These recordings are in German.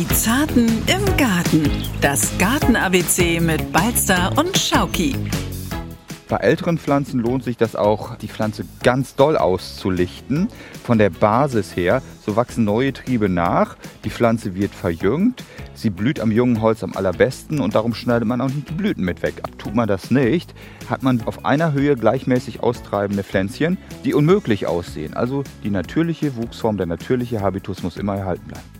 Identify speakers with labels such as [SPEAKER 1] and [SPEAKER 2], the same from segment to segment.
[SPEAKER 1] Die Zarten im Garten. Das Garten-ABC mit Balzer und Schauki.
[SPEAKER 2] Bei älteren Pflanzen lohnt sich das auch, die Pflanze ganz doll auszulichten. Von der Basis her, so wachsen neue Triebe nach, die Pflanze wird verjüngt, sie blüht am jungen Holz am allerbesten und darum schneidet man auch nicht die Blüten mit weg. Tut man das nicht, hat man auf einer Höhe gleichmäßig austreibende Pflänzchen, die unmöglich aussehen. Also die natürliche Wuchsform, der natürliche Habitus muss immer erhalten bleiben.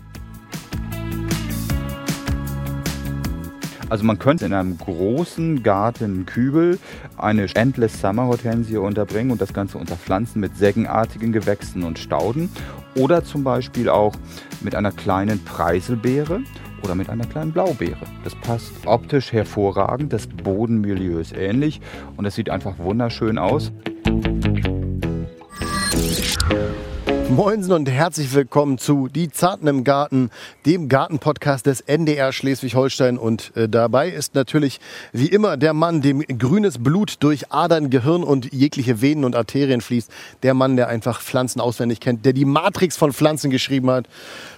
[SPEAKER 2] Also man könnte in einem großen Gartenkübel eine Endless Summer Hortensie unterbringen und das Ganze unterpflanzen mit sägenartigen Gewächsen und Stauden oder zum Beispiel auch mit einer kleinen Preiselbeere oder mit einer kleinen Blaubeere. Das passt optisch hervorragend, das Bodenmilieu ist ähnlich und es sieht einfach wunderschön aus.
[SPEAKER 3] Moinsen und herzlich willkommen zu Die Zarten im Garten, dem Gartenpodcast des NDR Schleswig-Holstein. Und äh, dabei ist natürlich wie immer der Mann, dem grünes Blut durch Adern, Gehirn und jegliche Venen und Arterien fließt. Der Mann, der einfach Pflanzen auswendig kennt, der die Matrix von Pflanzen geschrieben hat.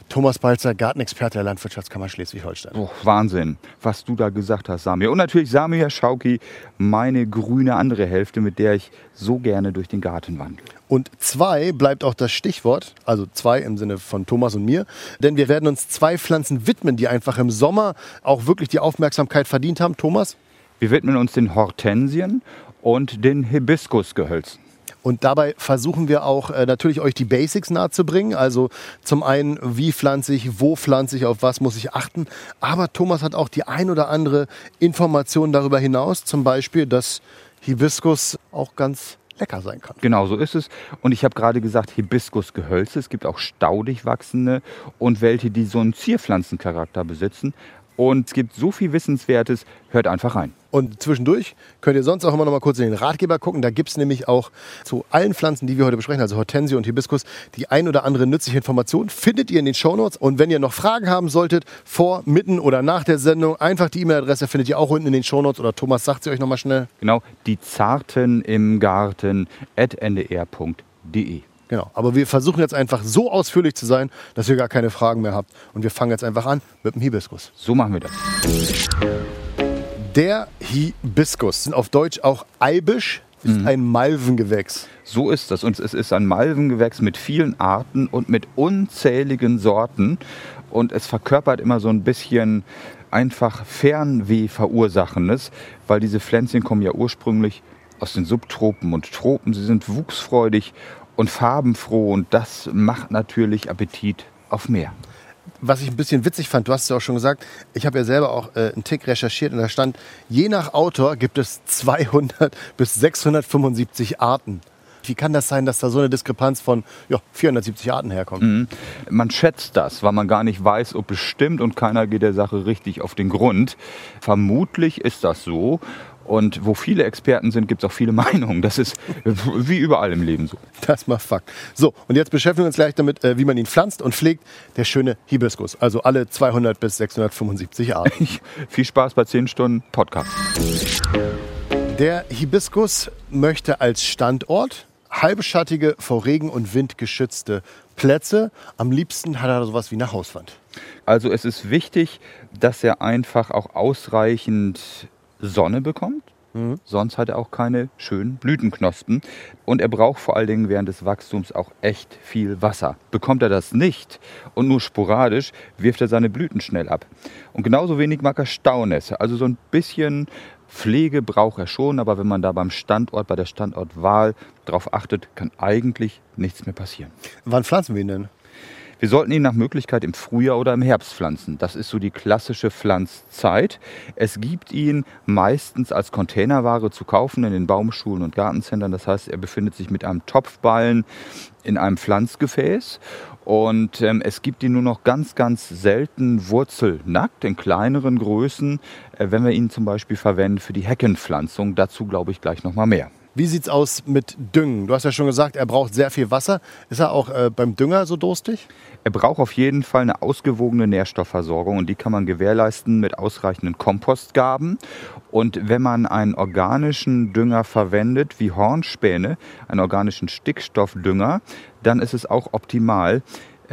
[SPEAKER 3] Thomas Balzer, Gartenexperte der Landwirtschaftskammer Schleswig-Holstein.
[SPEAKER 2] Oh, Wahnsinn, was du da gesagt hast, Samir. Und natürlich Samir Schauki, meine grüne andere Hälfte, mit der ich so gerne durch den Garten wandle.
[SPEAKER 3] Und zwei bleibt auch das Stichwort, also zwei im Sinne von Thomas und mir, denn wir werden uns zwei Pflanzen widmen, die einfach im Sommer auch wirklich die Aufmerksamkeit verdient haben. Thomas?
[SPEAKER 2] Wir widmen uns den Hortensien und den Hibiskusgehölzen.
[SPEAKER 3] Und dabei versuchen wir auch äh, natürlich euch die Basics nahezubringen. Also zum einen, wie pflanze ich, wo pflanze ich, auf was muss ich achten. Aber Thomas hat auch die ein oder andere Information darüber hinaus. Zum Beispiel, dass Hibiskus auch ganz lecker sein kann.
[SPEAKER 2] Genau, so ist es. Und ich habe gerade gesagt, Hibiskusgehölze. Es gibt auch staudig wachsende und welche, die so einen Zierpflanzencharakter besitzen. Und es gibt so viel Wissenswertes, hört einfach rein.
[SPEAKER 3] Und zwischendurch könnt ihr sonst auch immer noch mal kurz in den Ratgeber gucken. Da gibt es nämlich auch zu allen Pflanzen, die wir heute besprechen, also Hortensie und Hibiskus, die ein oder andere nützliche Information findet ihr in den Shownotes. Und wenn ihr noch Fragen haben solltet, vor, mitten oder nach der Sendung, einfach die E-Mail-Adresse findet ihr auch unten in den Shownotes. Oder Thomas sagt sie euch noch mal schnell.
[SPEAKER 2] Genau, die Zarten im Garten at ndr.de.
[SPEAKER 3] Genau. Aber wir versuchen jetzt einfach so ausführlich zu sein, dass ihr gar keine Fragen mehr habt. Und wir fangen jetzt einfach an mit dem Hibiskus.
[SPEAKER 2] So machen wir das.
[SPEAKER 3] Der Hibiskus, sind auf Deutsch auch Eibisch, ist mhm. ein Malvengewächs.
[SPEAKER 2] So ist das. Und es ist ein Malvengewächs mit vielen Arten und mit unzähligen Sorten. Und es verkörpert immer so ein bisschen einfach Fernweh verursachendes, weil diese Pflänzchen kommen ja ursprünglich aus den Subtropen und Tropen. Sie sind wuchsfreudig und farbenfroh und das macht natürlich Appetit auf mehr.
[SPEAKER 3] Was ich ein bisschen witzig fand, du hast es ja auch schon gesagt, ich habe ja selber auch äh, einen Tick recherchiert und da stand, je nach Autor gibt es 200 bis 675 Arten. Wie kann das sein, dass da so eine Diskrepanz von ja, 470 Arten herkommt? Mhm.
[SPEAKER 2] Man schätzt das, weil man gar nicht weiß, ob es stimmt und keiner geht der Sache richtig auf den Grund. Vermutlich ist das so. Und wo viele Experten sind, gibt es auch viele Meinungen. Das ist wie überall im Leben so.
[SPEAKER 3] Das macht Fakt. So, und jetzt beschäftigen wir uns gleich damit, äh, wie man ihn pflanzt und pflegt. Der schöne Hibiskus. Also alle 200 bis 675 Arten.
[SPEAKER 2] Viel Spaß bei 10 Stunden Podcast.
[SPEAKER 3] Der Hibiskus möchte als Standort halbschattige, vor Regen und Wind geschützte Plätze. Am liebsten hat er sowas wie eine Hauswand.
[SPEAKER 2] Also es ist wichtig, dass er einfach auch ausreichend Sonne bekommt. Mhm. Sonst hat er auch keine schönen Blütenknospen. Und er braucht vor allen Dingen während des Wachstums auch echt viel Wasser. Bekommt er das nicht und nur sporadisch, wirft er seine Blüten schnell ab. Und genauso wenig mag er Staunässe. Also so ein bisschen Pflege braucht er schon, aber wenn man da beim Standort, bei der Standortwahl drauf achtet, kann eigentlich nichts mehr passieren.
[SPEAKER 3] Wann pflanzen wir ihn denn?
[SPEAKER 2] Wir sollten ihn nach Möglichkeit im Frühjahr oder im Herbst pflanzen. Das ist so die klassische Pflanzzeit. Es gibt ihn meistens als Containerware zu kaufen in den Baumschulen und Gartenzentren. Das heißt, er befindet sich mit einem Topfballen in einem Pflanzgefäß. Und ähm, es gibt ihn nur noch ganz, ganz selten wurzelnackt in kleineren Größen, äh, wenn wir ihn zum Beispiel verwenden für die Heckenpflanzung. Dazu glaube ich gleich noch mal mehr.
[SPEAKER 3] Wie sieht es aus mit Düngen? Du hast ja schon gesagt, er braucht sehr viel Wasser. Ist er auch äh, beim Dünger so durstig?
[SPEAKER 2] Er braucht auf jeden Fall eine ausgewogene Nährstoffversorgung und die kann man gewährleisten mit ausreichenden Kompostgaben. Und wenn man einen organischen Dünger verwendet, wie Hornspäne, einen organischen Stickstoffdünger, dann ist es auch optimal.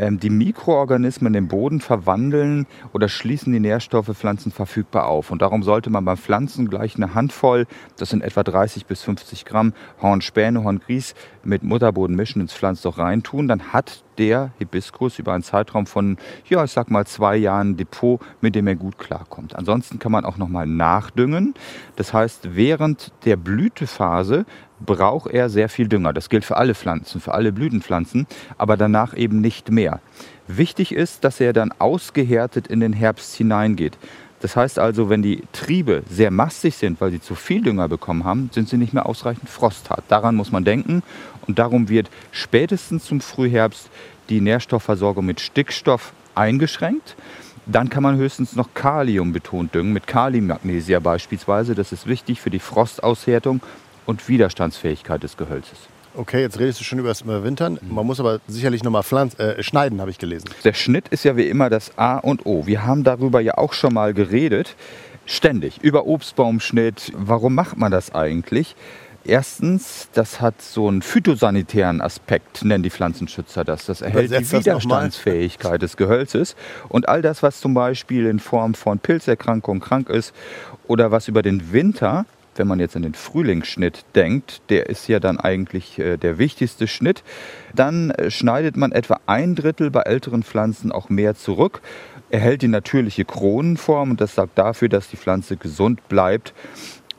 [SPEAKER 2] Ähm, die Mikroorganismen im Boden verwandeln oder schließen die Nährstoffe Pflanzen verfügbar auf. Und darum sollte man beim Pflanzen gleich eine Handvoll, das sind etwa 30 bis 50 Gramm Hornspäne, Horngries mit Mutterboden mischen ins Pflanzloch reintun. Dann hat der Hibiskus über einen Zeitraum von, ja, ich sag mal zwei Jahren Depot, mit dem er gut klarkommt. Ansonsten kann man auch nochmal nachdüngen. Das heißt, während der Blütephase braucht er sehr viel Dünger. Das gilt für alle Pflanzen, für alle Blütenpflanzen, aber danach eben nicht mehr. Wichtig ist, dass er dann ausgehärtet in den Herbst hineingeht. Das heißt also, wenn die Triebe sehr mastig sind, weil sie zu viel Dünger bekommen haben, sind sie nicht mehr ausreichend frosthart. Daran muss man denken und darum wird spätestens zum Frühherbst die Nährstoffversorgung mit Stickstoff eingeschränkt. Dann kann man höchstens noch Kalium betont düngen, mit Kalimagnesia beispielsweise. Das ist wichtig für die Frostaushärtung und Widerstandsfähigkeit des Gehölzes.
[SPEAKER 3] Okay, jetzt redest du schon über das Überwintern. Man muss aber sicherlich nochmal äh, schneiden, habe ich gelesen.
[SPEAKER 2] Der Schnitt ist ja wie immer das A und O. Wir haben darüber ja auch schon mal geredet. Ständig. Über Obstbaumschnitt. Warum macht man das eigentlich? Erstens, das hat so einen phytosanitären Aspekt, nennen die Pflanzenschützer das. Das erhält die Widerstandsfähigkeit des Gehölzes. Und all das, was zum Beispiel in Form von Pilzerkrankungen krank ist oder was über den Winter wenn man jetzt an den Frühlingsschnitt denkt, der ist ja dann eigentlich äh, der wichtigste Schnitt, dann äh, schneidet man etwa ein Drittel bei älteren Pflanzen auch mehr zurück, erhält die natürliche Kronenform und das sorgt dafür, dass die Pflanze gesund bleibt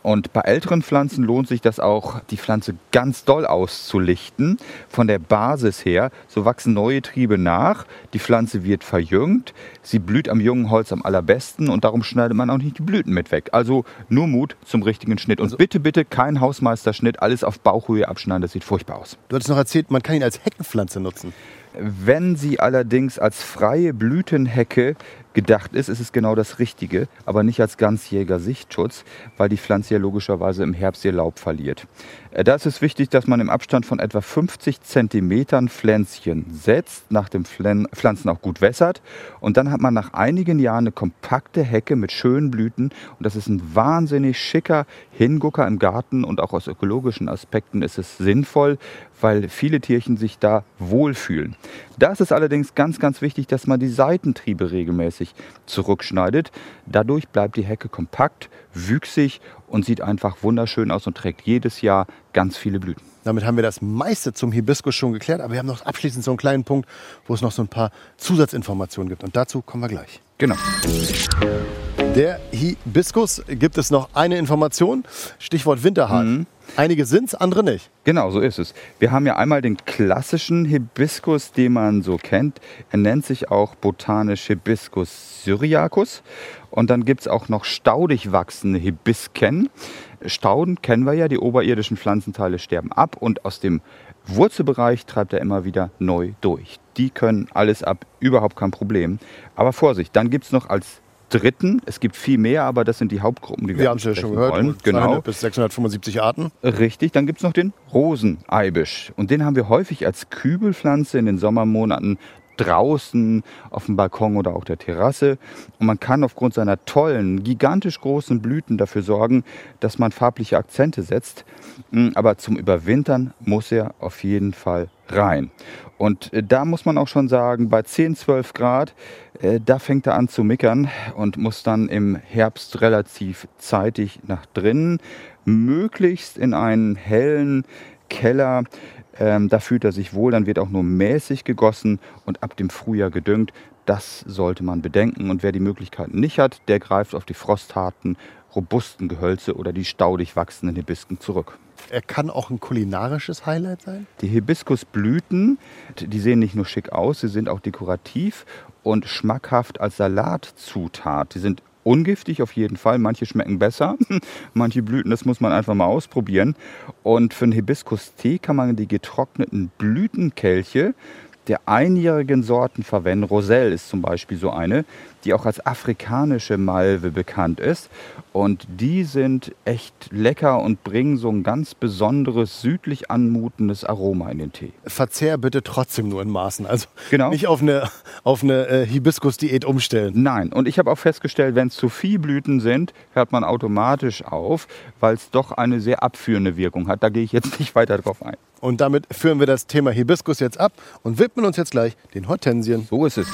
[SPEAKER 2] und bei älteren Pflanzen lohnt sich das auch, die Pflanze ganz doll auszulichten. Von der Basis her, so wachsen neue Triebe nach, die Pflanze wird verjüngt, sie blüht am jungen Holz am allerbesten und darum schneidet man auch nicht die Blüten mit weg. Also nur Mut zum richtigen Schnitt. Und also, bitte, bitte kein Hausmeisterschnitt, alles auf Bauchhöhe abschneiden, das sieht furchtbar aus.
[SPEAKER 3] Du hattest noch erzählt, man kann ihn als Heckenpflanze nutzen.
[SPEAKER 2] Wenn sie allerdings als freie Blütenhecke gedacht ist, ist es genau das Richtige, aber nicht als ganzjähriger Sichtschutz, weil die Pflanze ja logischerweise im Herbst ihr Laub verliert. Äh, da ist es wichtig, dass man im Abstand von etwa 50 Zentimetern Pflänzchen setzt, nach dem Pflanzen auch gut wässert. Und dann hat man nach einigen Jahren eine kompakte Hecke mit schönen Blüten. Und das ist ein wahnsinnig schicker Hingucker im Garten. Und auch aus ökologischen Aspekten ist es sinnvoll, weil viele Tierchen sich da wohlfühlen. Da ist es allerdings ganz, ganz wichtig, dass man die Seitentriebe regelmäßig zurückschneidet. Dadurch bleibt die Hecke kompakt, wüchsig und sieht einfach wunderschön aus und trägt jedes Jahr ganz viele Blüten.
[SPEAKER 3] Damit haben wir das meiste zum Hibiskus schon geklärt, aber wir haben noch abschließend so einen kleinen Punkt, wo es noch so ein paar Zusatzinformationen gibt. Und dazu kommen wir gleich.
[SPEAKER 2] Genau.
[SPEAKER 3] Der Hibiskus gibt es noch eine Information, Stichwort Winterhart. Mhm. Einige sind es, andere nicht.
[SPEAKER 2] Genau, so ist es. Wir haben ja einmal den klassischen Hibiskus, den man so kennt. Er nennt sich auch botanisch Hibiscus syriacus. Und dann gibt es auch noch staudig wachsende Hibisken. Stauden kennen wir ja, die oberirdischen Pflanzenteile sterben ab und aus dem Wurzelbereich treibt er immer wieder neu durch. Die können alles ab, überhaupt kein Problem. Aber Vorsicht, dann gibt es noch als dritten. Es gibt viel mehr, aber das sind die Hauptgruppen, die wir,
[SPEAKER 3] wir haben es ja schon gehört. Wollen. Genau. bis 675 Arten.
[SPEAKER 2] Richtig. Dann gibt es noch den Roseneibisch. Und den haben wir häufig als Kübelpflanze in den Sommermonaten draußen auf dem Balkon oder auch der Terrasse. Und man kann aufgrund seiner tollen, gigantisch großen Blüten dafür sorgen, dass man farbliche Akzente setzt. Hm, aber zum Überwintern muss er auf jeden Fall rein. Und äh, da muss man auch schon sagen, bei 10, 12 Grad, äh, da fängt er an zu mickern und muss dann im Herbst relativ zeitig nach drinnen, möglichst in einen hellen Keller. Ähm, da fühlt er sich wohl, dann wird auch nur mäßig gegossen und ab dem Frühjahr gedüngt. Das sollte man bedenken. Und wer die Möglichkeiten nicht hat, der greift auf die frostharten, robusten Gehölze oder die staudig wachsenden Hibisken zurück.
[SPEAKER 3] Er kann auch ein kulinarisches Highlight sein?
[SPEAKER 2] Die Hibiskusblüten, die sehen nicht nur schick aus, sie sind auch dekorativ und schmackhaft als Salatzutat. Die sind ungiftig auf jeden Fall. Manche schmecken besser, manche Blüten, das muss man einfach mal ausprobieren. Und für einen Hibiskus-Tee kann man die getrockneten Blütenkelche der einjährigen Sorten verwenden. Roselle ist zum Beispiel so eine, die auch als afrikanische Malve bekannt ist. Und die sind echt lecker und bringen so ein ganz besonderes, südlich anmutendes Aroma in den Tee.
[SPEAKER 3] Verzehr bitte trotzdem nur in Maßen. Also genau. nicht auf eine, auf eine äh, Hibiskus-Diät umstellen.
[SPEAKER 2] Nein, und ich habe auch festgestellt, wenn es zu viel Blüten sind, hört man automatisch auf, weil es doch eine sehr abführende Wirkung hat. Da gehe ich jetzt nicht weiter drauf ein.
[SPEAKER 3] Und damit führen wir das Thema Hibiskus jetzt ab und widmen uns jetzt gleich den Hortensien.
[SPEAKER 2] So ist es.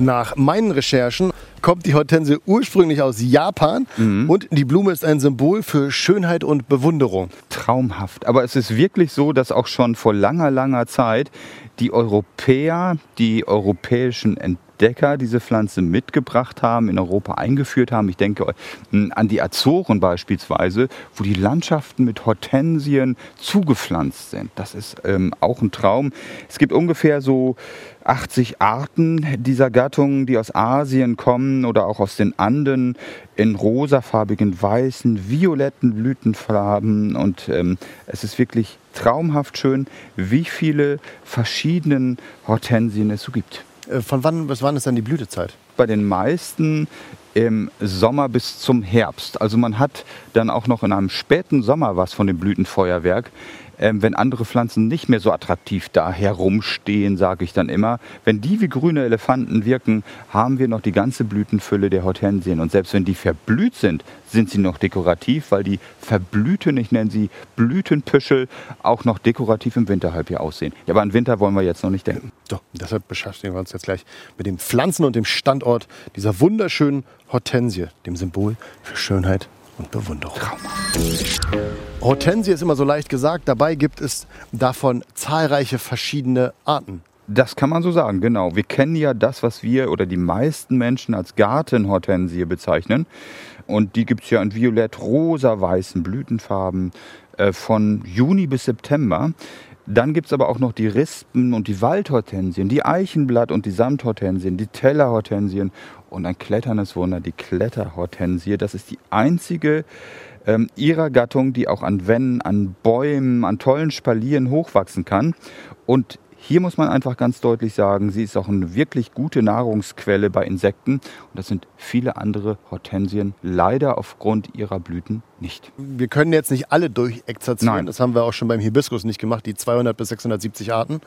[SPEAKER 3] Nach meinen Recherchen kommt die Hortensie ursprünglich aus Japan
[SPEAKER 2] Mhm.
[SPEAKER 3] und die Blume ist ein Symbol für Schönheit und Bewunderung.
[SPEAKER 2] Traumhaft. Aber es ist wirklich so, dass auch schon vor langer, langer Zeit die Europäer, die europäischen Entdecker diese Pflanze mitgebracht haben, in Europa eingeführt haben. Ich denke mh, an die Azoren beispielsweise, wo die Landschaften mit Hortensien zugepflanzt sind. Das ist ähm, auch ein Traum. Es gibt ungefähr so 80 Arten dieser Gattung, die aus Asien kommen oder auch aus den Anden in rosafarbigen, weißen, violetten Blütenfarben. Und ähm, es ist wirklich traumhaft schön, wie viele verschiedene Hortensien es so gibt.
[SPEAKER 3] Äh, Von wann bis wann ist dann die Blütezeit?
[SPEAKER 2] Bei den meisten im Sommer bis zum Herbst. Also man hat dann auch noch in einem späten Sommer was von dem Blütenfeuerwerk. Ähm, wenn andere Pflanzen nicht mehr so attraktiv da herumstehen, sage ich dann immer, wenn die wie grüne Elefanten wirken, haben wir noch die ganze Blütenfülle der Hortensien. Und selbst wenn die verblüht sind, sind sie noch dekorativ, weil die verblühten, ich nenne sie Blütenpüschel, auch noch dekorativ im Winterhalbjahr aussehen. Ja, aber an Winter wollen wir jetzt noch nicht denken.
[SPEAKER 3] So, deshalb beschäftigen wir uns jetzt gleich mit den Pflanzen und dem Standort dieser wunderschönen Hortensie, dem Symbol für Schönheit und Bewunderung. Hortensie ist immer so leicht gesagt, dabei gibt es davon zahlreiche verschiedene Arten.
[SPEAKER 2] Das kann man so sagen, genau. Wir kennen ja das, was wir oder die meisten Menschen als Gartenhortensie bezeichnen. Und die gibt es ja in violett, rosa, weißen Blütenfarben äh, von Juni bis September. Dann gibt es aber auch noch die Rispen und die Waldhortensien, die Eichenblatt- und die Samthortensien, die Tellerhortensien und ein kletterndes Wunder, die Kletterhortensie. Das ist die einzige ähm, ihrer Gattung, die auch an Wänden, an Bäumen, an tollen Spalieren hochwachsen kann. Und hier muss man einfach ganz deutlich sagen, sie ist auch eine wirklich gute Nahrungsquelle bei Insekten. Und das sind viele andere Hortensien leider aufgrund ihrer Blüten nicht.
[SPEAKER 3] Wir können jetzt nicht alle durchexerzieren,
[SPEAKER 2] Nein.
[SPEAKER 3] das haben wir auch schon beim Hibiskus nicht gemacht, die 200 bis 670 Arten.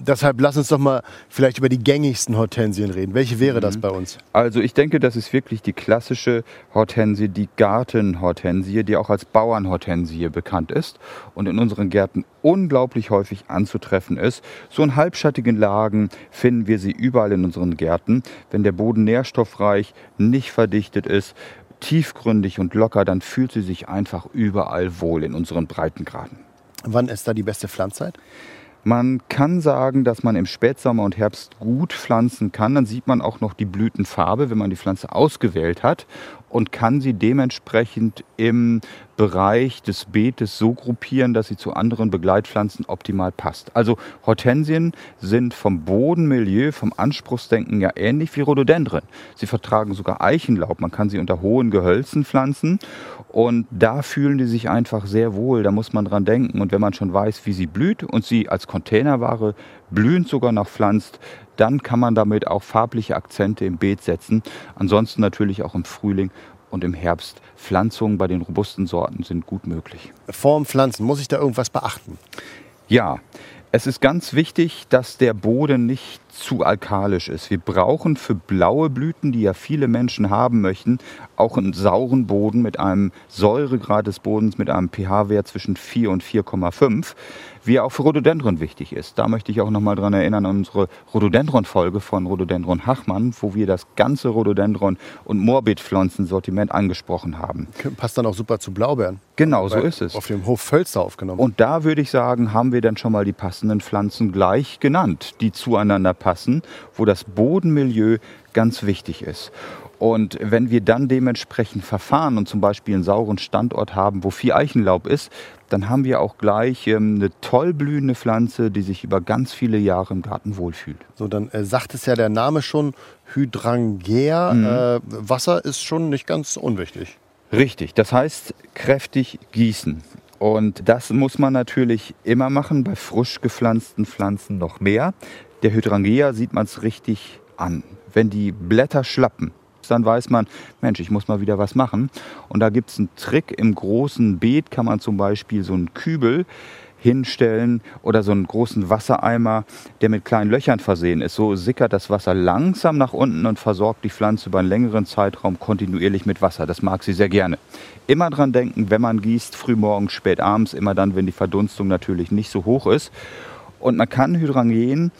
[SPEAKER 3] Deshalb lass uns doch mal vielleicht über die gängigsten Hortensien reden. Welche wäre das bei uns?
[SPEAKER 2] Also ich denke, das ist wirklich die klassische Hortensie, die Gartenhortensie, die auch als Bauernhortensie bekannt ist und in unseren Gärten unglaublich häufig anzutreffen ist. So in halbschattigen Lagen finden wir sie überall in unseren Gärten. Wenn der Boden nährstoffreich, nicht verdichtet ist, tiefgründig und locker, dann fühlt sie sich einfach überall wohl in unseren Breitengraden.
[SPEAKER 3] Wann ist da die beste Pflanzzeit?
[SPEAKER 2] Man kann sagen, dass man im Spätsommer und Herbst gut pflanzen kann. Dann sieht man auch noch die Blütenfarbe, wenn man die Pflanze ausgewählt hat und kann sie dementsprechend im Bereich des Beetes so gruppieren, dass sie zu anderen Begleitpflanzen optimal passt. Also Hortensien sind vom Bodenmilieu, vom Anspruchsdenken ja ähnlich wie Rhododendren. Sie vertragen sogar Eichenlaub. Man kann sie unter hohen Gehölzen pflanzen und da fühlen die sich einfach sehr wohl. Da muss man dran denken. Und wenn man schon weiß, wie sie blüht und sie als Containerware blühend sogar noch pflanzt, dann kann man damit auch farbliche Akzente im Beet setzen. Ansonsten natürlich auch im Frühling und im Herbst. Pflanzungen bei den robusten Sorten sind gut möglich.
[SPEAKER 3] Vorm Pflanzen, muss ich da irgendwas beachten?
[SPEAKER 2] Ja, es ist ganz wichtig, dass der Boden nicht zu alkalisch ist. Wir brauchen für blaue Blüten, die ja viele Menschen haben möchten, auch einen sauren Boden mit einem Säuregrad des Bodens mit einem pH-Wert zwischen 4 und 4,5, wie auch für Rhododendron wichtig ist. Da möchte ich auch noch mal dran erinnern an unsere Rhododendron-Folge von Rhododendron Hachmann, wo wir das ganze Rhododendron- und Morbidpflanzensortiment angesprochen haben.
[SPEAKER 3] Passt dann auch super zu Blaubeeren.
[SPEAKER 2] Genau so ist es.
[SPEAKER 3] Auf dem Hof Völster aufgenommen.
[SPEAKER 2] Und da würde ich sagen, haben wir dann schon mal die passenden Pflanzen gleich genannt, die zueinander passen, wo das Bodenmilieu ganz wichtig ist. Und wenn wir dann dementsprechend verfahren und zum Beispiel einen sauren Standort haben, wo viel Eichenlaub ist, dann haben wir auch gleich ähm, eine toll blühende Pflanze, die sich über ganz viele Jahre im Garten wohlfühlt.
[SPEAKER 3] So, dann äh, sagt es ja der Name schon, Hydrangea.
[SPEAKER 2] Mhm.
[SPEAKER 3] Äh, Wasser ist schon nicht ganz unwichtig.
[SPEAKER 2] Richtig, das heißt kräftig gießen. Und das muss man natürlich immer machen, bei frisch gepflanzten Pflanzen noch mehr. Der Hydrangea sieht man es richtig an. Wenn die Blätter schlappen, dann weiß man, Mensch, ich muss mal wieder was machen. Und da gibt es einen Trick. Im großen Beet kann man zum Beispiel so einen Kübel hinstellen oder so einen großen Wassereimer, der mit kleinen Löchern versehen ist. So sickert das Wasser langsam nach unten und versorgt die Pflanze über einen längeren Zeitraum kontinuierlich mit Wasser. Das mag sie sehr gerne. Immer dran denken, wenn man gießt, frühmorgens, spät abends, immer dann, wenn die Verdunstung natürlich nicht so hoch ist. Und man kann Hydrangen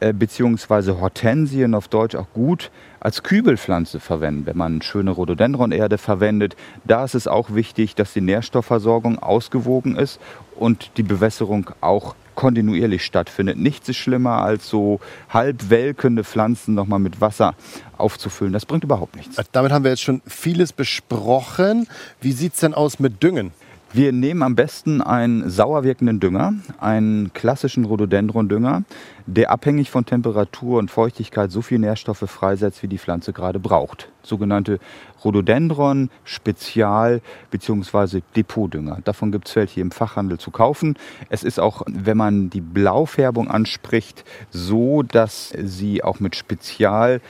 [SPEAKER 2] äh, beziehungsweise Hortensien auf Deutsch auch gut als Kübelpflanze verwenden, wenn man schöne Rhododendronerde verwendet. Da ist es auch wichtig, dass die Nährstoffversorgung ausgewogen ist und die Bewässerung auch kontinuierlich stattfindet. Nichts ist schlimmer als so halb welkende Pflanzen nochmal mit Wasser aufzufüllen. Das bringt überhaupt nichts.
[SPEAKER 3] Damit haben wir jetzt schon vieles besprochen. Wie sieht es denn aus mit Düngen?
[SPEAKER 2] Wir nehmen am besten einen sauer wirkenden Dünger, einen klassischen Rhododendron-Dünger, der abhängig von Temperatur und Feuchtigkeit so viel Nährstoffe freisetzt, wie die Pflanze gerade braucht. Sogenannte Rhododendron, Spezial- bzw. Depotdünger. Davon gibt es welche im Fachhandel zu kaufen. Es ist auch, wenn man die Blaufärbung anspricht, so, dass sie auch mit Spezial-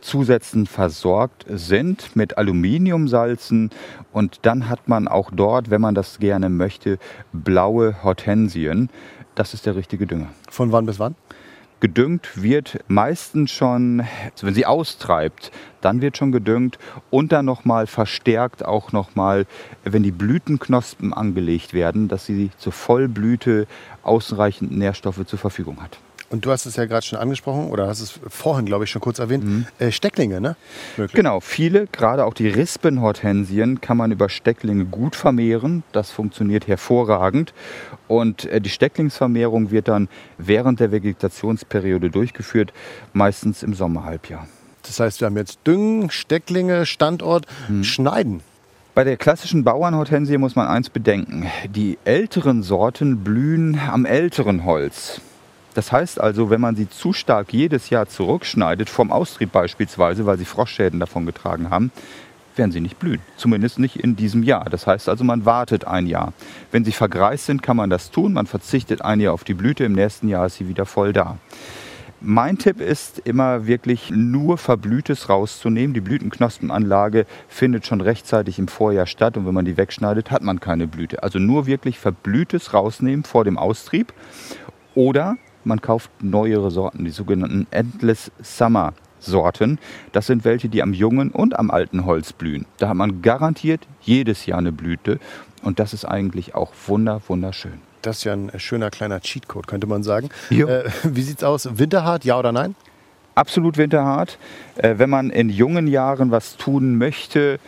[SPEAKER 2] Zusätzen versorgt sind mit Aluminiumsalzen und dann hat man auch dort, wenn man das gerne möchte, blaue Hortensien. Das ist der richtige Dünger.
[SPEAKER 3] Von wann bis wann?
[SPEAKER 2] Gedüngt wird meistens schon, wenn sie austreibt, dann wird schon gedüngt und dann nochmal verstärkt auch nochmal, wenn die Blütenknospen angelegt werden, dass sie zur Vollblüte ausreichend Nährstoffe zur Verfügung hat.
[SPEAKER 3] Und du hast es ja gerade schon angesprochen oder hast es vorhin, glaube ich, schon kurz erwähnt. Mhm. Äh, Stecklinge, ne?
[SPEAKER 2] Möglich. Genau, viele, gerade auch die Rispenhortensien, kann man über Stecklinge gut vermehren. Das funktioniert hervorragend. Und äh, die Stecklingsvermehrung wird dann während der Vegetationsperiode durchgeführt, meistens im Sommerhalbjahr.
[SPEAKER 3] Das heißt, wir haben jetzt Düngen, Stecklinge, Standort, mhm. Schneiden.
[SPEAKER 2] Bei der klassischen Bauernhortensie muss man eins bedenken. Die älteren Sorten blühen am älteren Holz. Das heißt also, wenn man sie zu stark jedes Jahr zurückschneidet, vom Austrieb beispielsweise, weil sie Froschschäden davon getragen haben, werden sie nicht blühen. Zumindest nicht in diesem Jahr. Das heißt also, man wartet ein Jahr. Wenn sie vergreist sind, kann man das tun. Man verzichtet ein Jahr auf die Blüte. Im nächsten Jahr ist sie wieder voll da. Mein Tipp ist immer wirklich nur Verblühtes rauszunehmen. Die Blütenknospenanlage findet schon rechtzeitig im Vorjahr statt und wenn man die wegschneidet, hat man keine Blüte. Also nur wirklich Verblühtes rausnehmen vor dem Austrieb oder man kauft neuere Sorten, die sogenannten Endless Summer Sorten. Das sind welche, die am jungen und am alten Holz blühen. Da hat man garantiert jedes Jahr eine Blüte und das ist eigentlich auch wunder, wunderschön.
[SPEAKER 3] Das ist ja ein schöner kleiner Cheatcode, könnte man sagen. Äh, wie sieht's aus? Winterhart, ja oder nein?
[SPEAKER 2] Absolut winterhart. Äh, wenn man in jungen Jahren was tun möchte,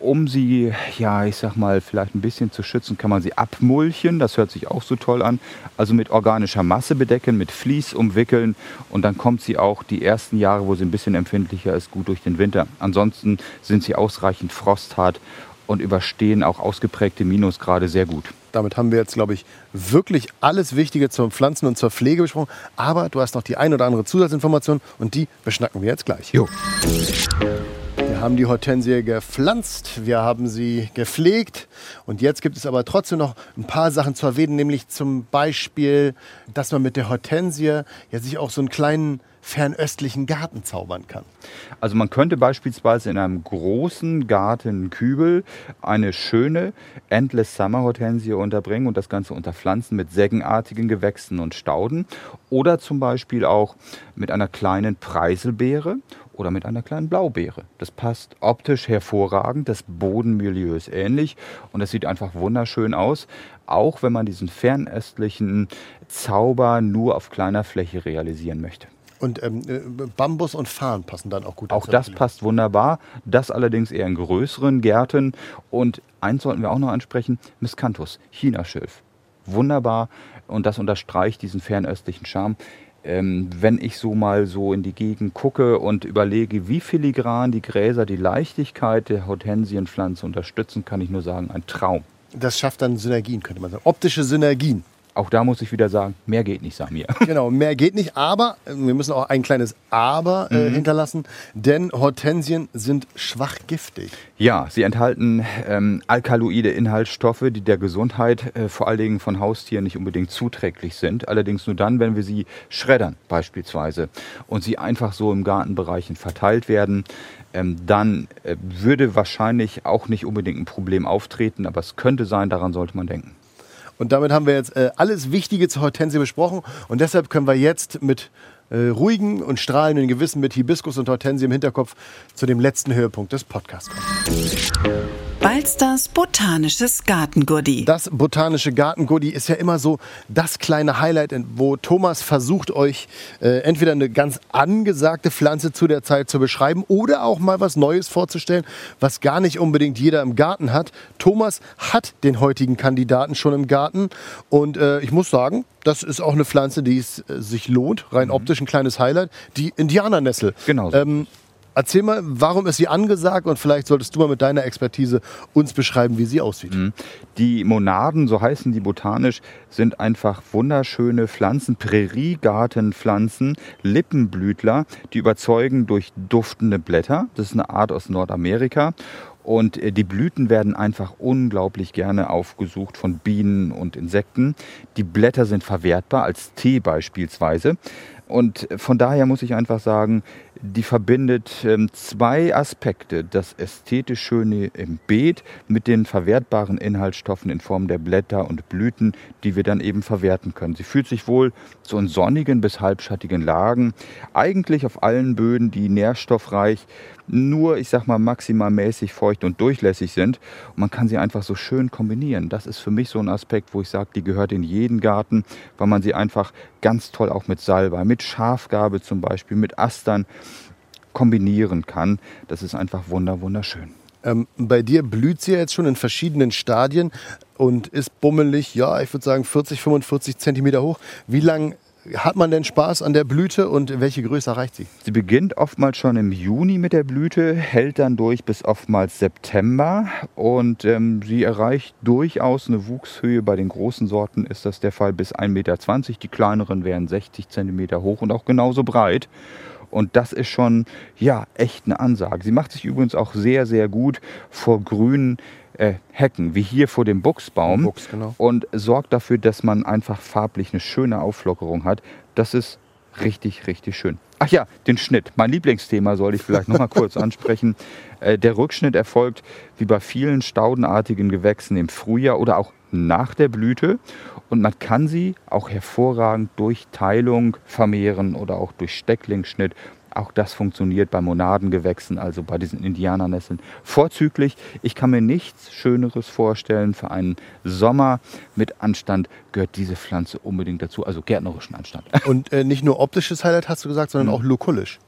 [SPEAKER 2] um sie, ja, ich sag mal, vielleicht ein bisschen zu schützen, kann man sie abmulchen. Das hört sich auch so toll an. Also mit organischer Masse bedecken, mit Vlies umwickeln und dann kommt sie auch die ersten Jahre, wo sie ein bisschen empfindlicher ist, gut durch den Winter. Ansonsten sind sie ausreichend frosthart und überstehen auch ausgeprägte Minusgrade sehr gut.
[SPEAKER 3] Damit haben wir jetzt, glaube ich, wirklich alles Wichtige zum Pflanzen und zur Pflege besprochen. Aber du hast noch die ein oder andere Zusatzinformation und die beschnacken wir jetzt gleich. Jo. Wir haben die Hortensie gepflanzt, wir haben sie gepflegt. Und jetzt gibt es aber trotzdem noch ein paar Sachen zu erwähnen, nämlich zum Beispiel, dass man mit der Hortensie ja sich auch so einen kleinen fernöstlichen Garten zaubern kann.
[SPEAKER 2] Also man könnte beispielsweise in einem großen Gartenkübel eine schöne Endless Summer Hortensie unterbringen und das Ganze unterpflanzen mit sägenartigen Gewächsen und Stauden oder zum Beispiel auch mit einer kleinen Preiselbeere oder mit einer kleinen Blaubeere. Das passt optisch hervorragend, das Bodenmilieu ist ähnlich und es sieht einfach wunderschön aus, auch wenn man diesen fernöstlichen Zauber nur auf kleiner Fläche realisieren möchte.
[SPEAKER 3] Und ähm, äh, Bambus und Farn passen dann auch gut.
[SPEAKER 2] Auch das passt wunderbar. Das allerdings eher in größeren Gärten. Und eins sollten wir auch noch ansprechen: Miscanthus, Chinaschilf. Wunderbar. Und das unterstreicht diesen fernöstlichen Charme ähm, wenn ich so mal so in die Gegend gucke und überlege, wie filigran die Gräser die Leichtigkeit der Hortensienpflanze unterstützen, kann ich nur sagen, ein Traum.
[SPEAKER 3] Das schafft dann Synergien, könnte man sagen. Optische Synergien.
[SPEAKER 2] Auch da muss ich wieder sagen, mehr geht nicht, Samir.
[SPEAKER 3] Genau, mehr geht nicht, aber äh, wir müssen auch ein kleines Aber äh, mhm. hinterlassen, denn Hortensien sind schwach giftig.
[SPEAKER 2] Ja, sie enthalten ähm, alkaloide Inhaltsstoffe, die der Gesundheit äh, vor allen Dingen von Haustieren nicht unbedingt zuträglich sind. Allerdings nur dann, wenn wir sie schreddern beispielsweise und sie einfach so im Gartenbereichen verteilt werden. Ähm, dann äh, würde wahrscheinlich auch nicht unbedingt ein Problem auftreten, aber es könnte sein, daran sollte man denken.
[SPEAKER 3] Und damit haben wir jetzt äh, alles Wichtige zur Hortensie besprochen. Und deshalb können wir jetzt mit äh, ruhigen und strahlenden Gewissen mit Hibiskus und Hortensie im Hinterkopf zu dem letzten Höhepunkt des Podcasts kommen.
[SPEAKER 1] Balsters botanisches Gartengurdi.
[SPEAKER 3] Das botanische Gartengurdi ist ja immer so das kleine Highlight, wo Thomas versucht euch äh, entweder eine ganz angesagte Pflanze zu der Zeit zu beschreiben oder auch mal was Neues vorzustellen, was gar nicht unbedingt jeder im Garten hat. Thomas hat den heutigen Kandidaten schon im Garten und äh, ich muss sagen, das ist auch eine Pflanze, die es äh, sich lohnt, rein mhm. optisch ein kleines Highlight, die Indianernessel.
[SPEAKER 2] Genau. Ähm,
[SPEAKER 3] Erzähl mal, warum ist sie angesagt und vielleicht solltest du mal mit deiner Expertise uns beschreiben, wie sie aussieht. Mhm.
[SPEAKER 2] Die Monaden, so heißen die botanisch, sind einfach wunderschöne Pflanzen, Präriegartenpflanzen, Lippenblütler, die überzeugen durch duftende Blätter. Das ist eine Art aus Nordamerika. Und äh, die Blüten werden einfach unglaublich gerne aufgesucht von Bienen und Insekten. Die Blätter sind verwertbar als Tee beispielsweise. Und von daher muss ich einfach sagen, die verbindet ähm, zwei Aspekte. Das ästhetisch Schöne im Beet mit den verwertbaren Inhaltsstoffen in Form der Blätter und Blüten, die wir dann eben verwerten können. Sie fühlt sich wohl so in sonnigen bis halbschattigen Lagen, eigentlich auf allen Böden, die nährstoffreich, nur, ich sag mal, maximal mäßig feucht und durchlässig sind. Und man kann sie einfach so schön kombinieren. Das ist für mich so ein Aspekt, wo ich sage, die gehört in jeden Garten, weil man sie einfach ganz toll auch mit Salbei, mit Schafgabe zum Beispiel, mit Astern kombinieren kann. Das ist einfach wunder, wunderschön.
[SPEAKER 3] Ähm, bei dir blüht sie ja jetzt schon in verschiedenen Stadien und ist bummelig, ja, ich würde sagen 40, 45 Zentimeter hoch. Wie lang hat man denn Spaß an der Blüte und welche Größe erreicht sie?
[SPEAKER 2] Sie beginnt oftmals schon im Juni mit der Blüte, hält dann durch bis oftmals September und ähm, sie erreicht durchaus eine Wuchshöhe. Bei den großen Sorten ist das der Fall bis 1,20 Meter. Die kleineren wären 60 Zentimeter hoch und auch genauso breit. Und das ist schon, ja, echt eine Ansage. Sie macht sich übrigens auch sehr, sehr gut vor grünen äh, Hecken, wie hier vor dem Buchsbaum.
[SPEAKER 3] Buchs, genau.
[SPEAKER 2] Und sorgt dafür, dass man einfach farblich eine schöne Auflockerung hat. Das ist richtig, richtig schön. Ach ja, den Schnitt. Mein Lieblingsthema soll ich vielleicht noch mal kurz ansprechen. Äh, der Rückschnitt erfolgt wie bei vielen staudenartigen Gewächsen im Frühjahr oder auch nach der Blüte. Und man kann sie auch hervorragend durch Teilung vermehren oder auch durch Stecklingsschnitt auch das funktioniert bei Monadengewächsen, also bei diesen Indianernesseln, vorzüglich. Ich kann mir nichts Schöneres vorstellen für einen Sommer mit Anstand gehört diese Pflanze unbedingt dazu, also gärtnerischen Anstand.
[SPEAKER 3] Und äh, nicht nur optisches Highlight hast du gesagt, sondern mhm. auch lokulisch.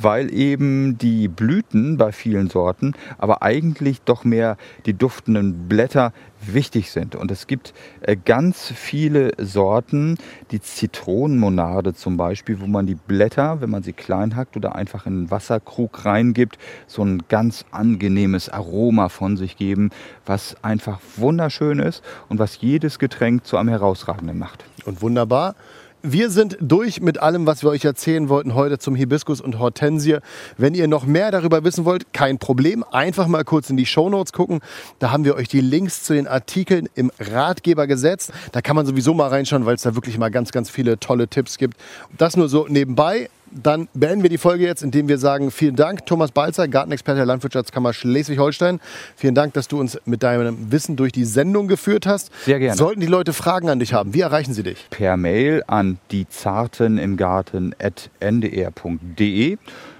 [SPEAKER 2] Weil eben die Blüten bei vielen Sorten, aber eigentlich doch mehr die duftenden Blätter wichtig sind. Und es gibt äh, ganz viele Sorten, die Zitronenmonade zum Beispiel, wo man die Blätter, wenn man sie klein hackt oder einfach in einen Wasserkrug reingibt, so ein ganz angenehmes Aroma von sich geben, was einfach wunderschön ist und was jedes Getränk zu einem herausragenden macht.
[SPEAKER 3] Und wunderbar. Wir sind durch mit allem, was wir euch erzählen wollten heute zum Hibiskus und Hortensie. Wenn ihr noch mehr darüber wissen wollt, kein Problem. Einfach mal kurz in die Shownotes gucken. Da haben wir euch die Links zu den Artikeln im Ratgeber gesetzt. Da kann man sowieso mal reinschauen, weil es da wirklich mal ganz, ganz viele tolle Tipps gibt. Das nur so nebenbei. Dann beenden wir die Folge jetzt, indem wir sagen, vielen Dank, Thomas Balzer, Gartenexperte der Landwirtschaftskammer Schleswig-Holstein. Vielen Dank, dass du uns mit deinem Wissen durch die Sendung geführt hast.
[SPEAKER 2] Sehr gerne.
[SPEAKER 3] Sollten die Leute Fragen an dich haben, wie erreichen sie dich?
[SPEAKER 2] Per Mail an die Zarten im Garten.ndr.de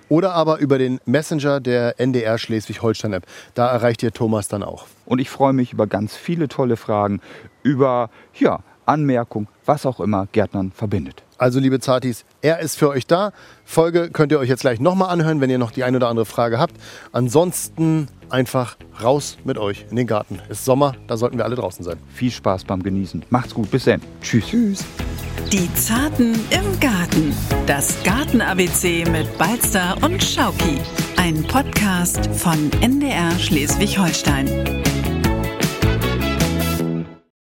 [SPEAKER 3] oder aber über den Messenger der NDR Schleswig-Holstein-App. Da erreicht ihr Thomas dann auch.
[SPEAKER 2] Und ich freue mich über ganz viele tolle Fragen, über ja, Anmerkungen, was auch immer Gärtnern verbindet.
[SPEAKER 3] Also, liebe Zartis, er ist für euch da. Folge könnt ihr euch jetzt gleich nochmal anhören, wenn ihr noch die eine oder andere Frage habt. Ansonsten einfach raus mit euch in den Garten. Es ist Sommer, da sollten wir alle draußen sein.
[SPEAKER 2] Viel Spaß beim Genießen. Macht's gut, bis dann. Tschüss. Tschüss.
[SPEAKER 1] Die Zarten im Garten. Das Garten-ABC mit Balster und Schauki. Ein Podcast von NDR Schleswig-Holstein.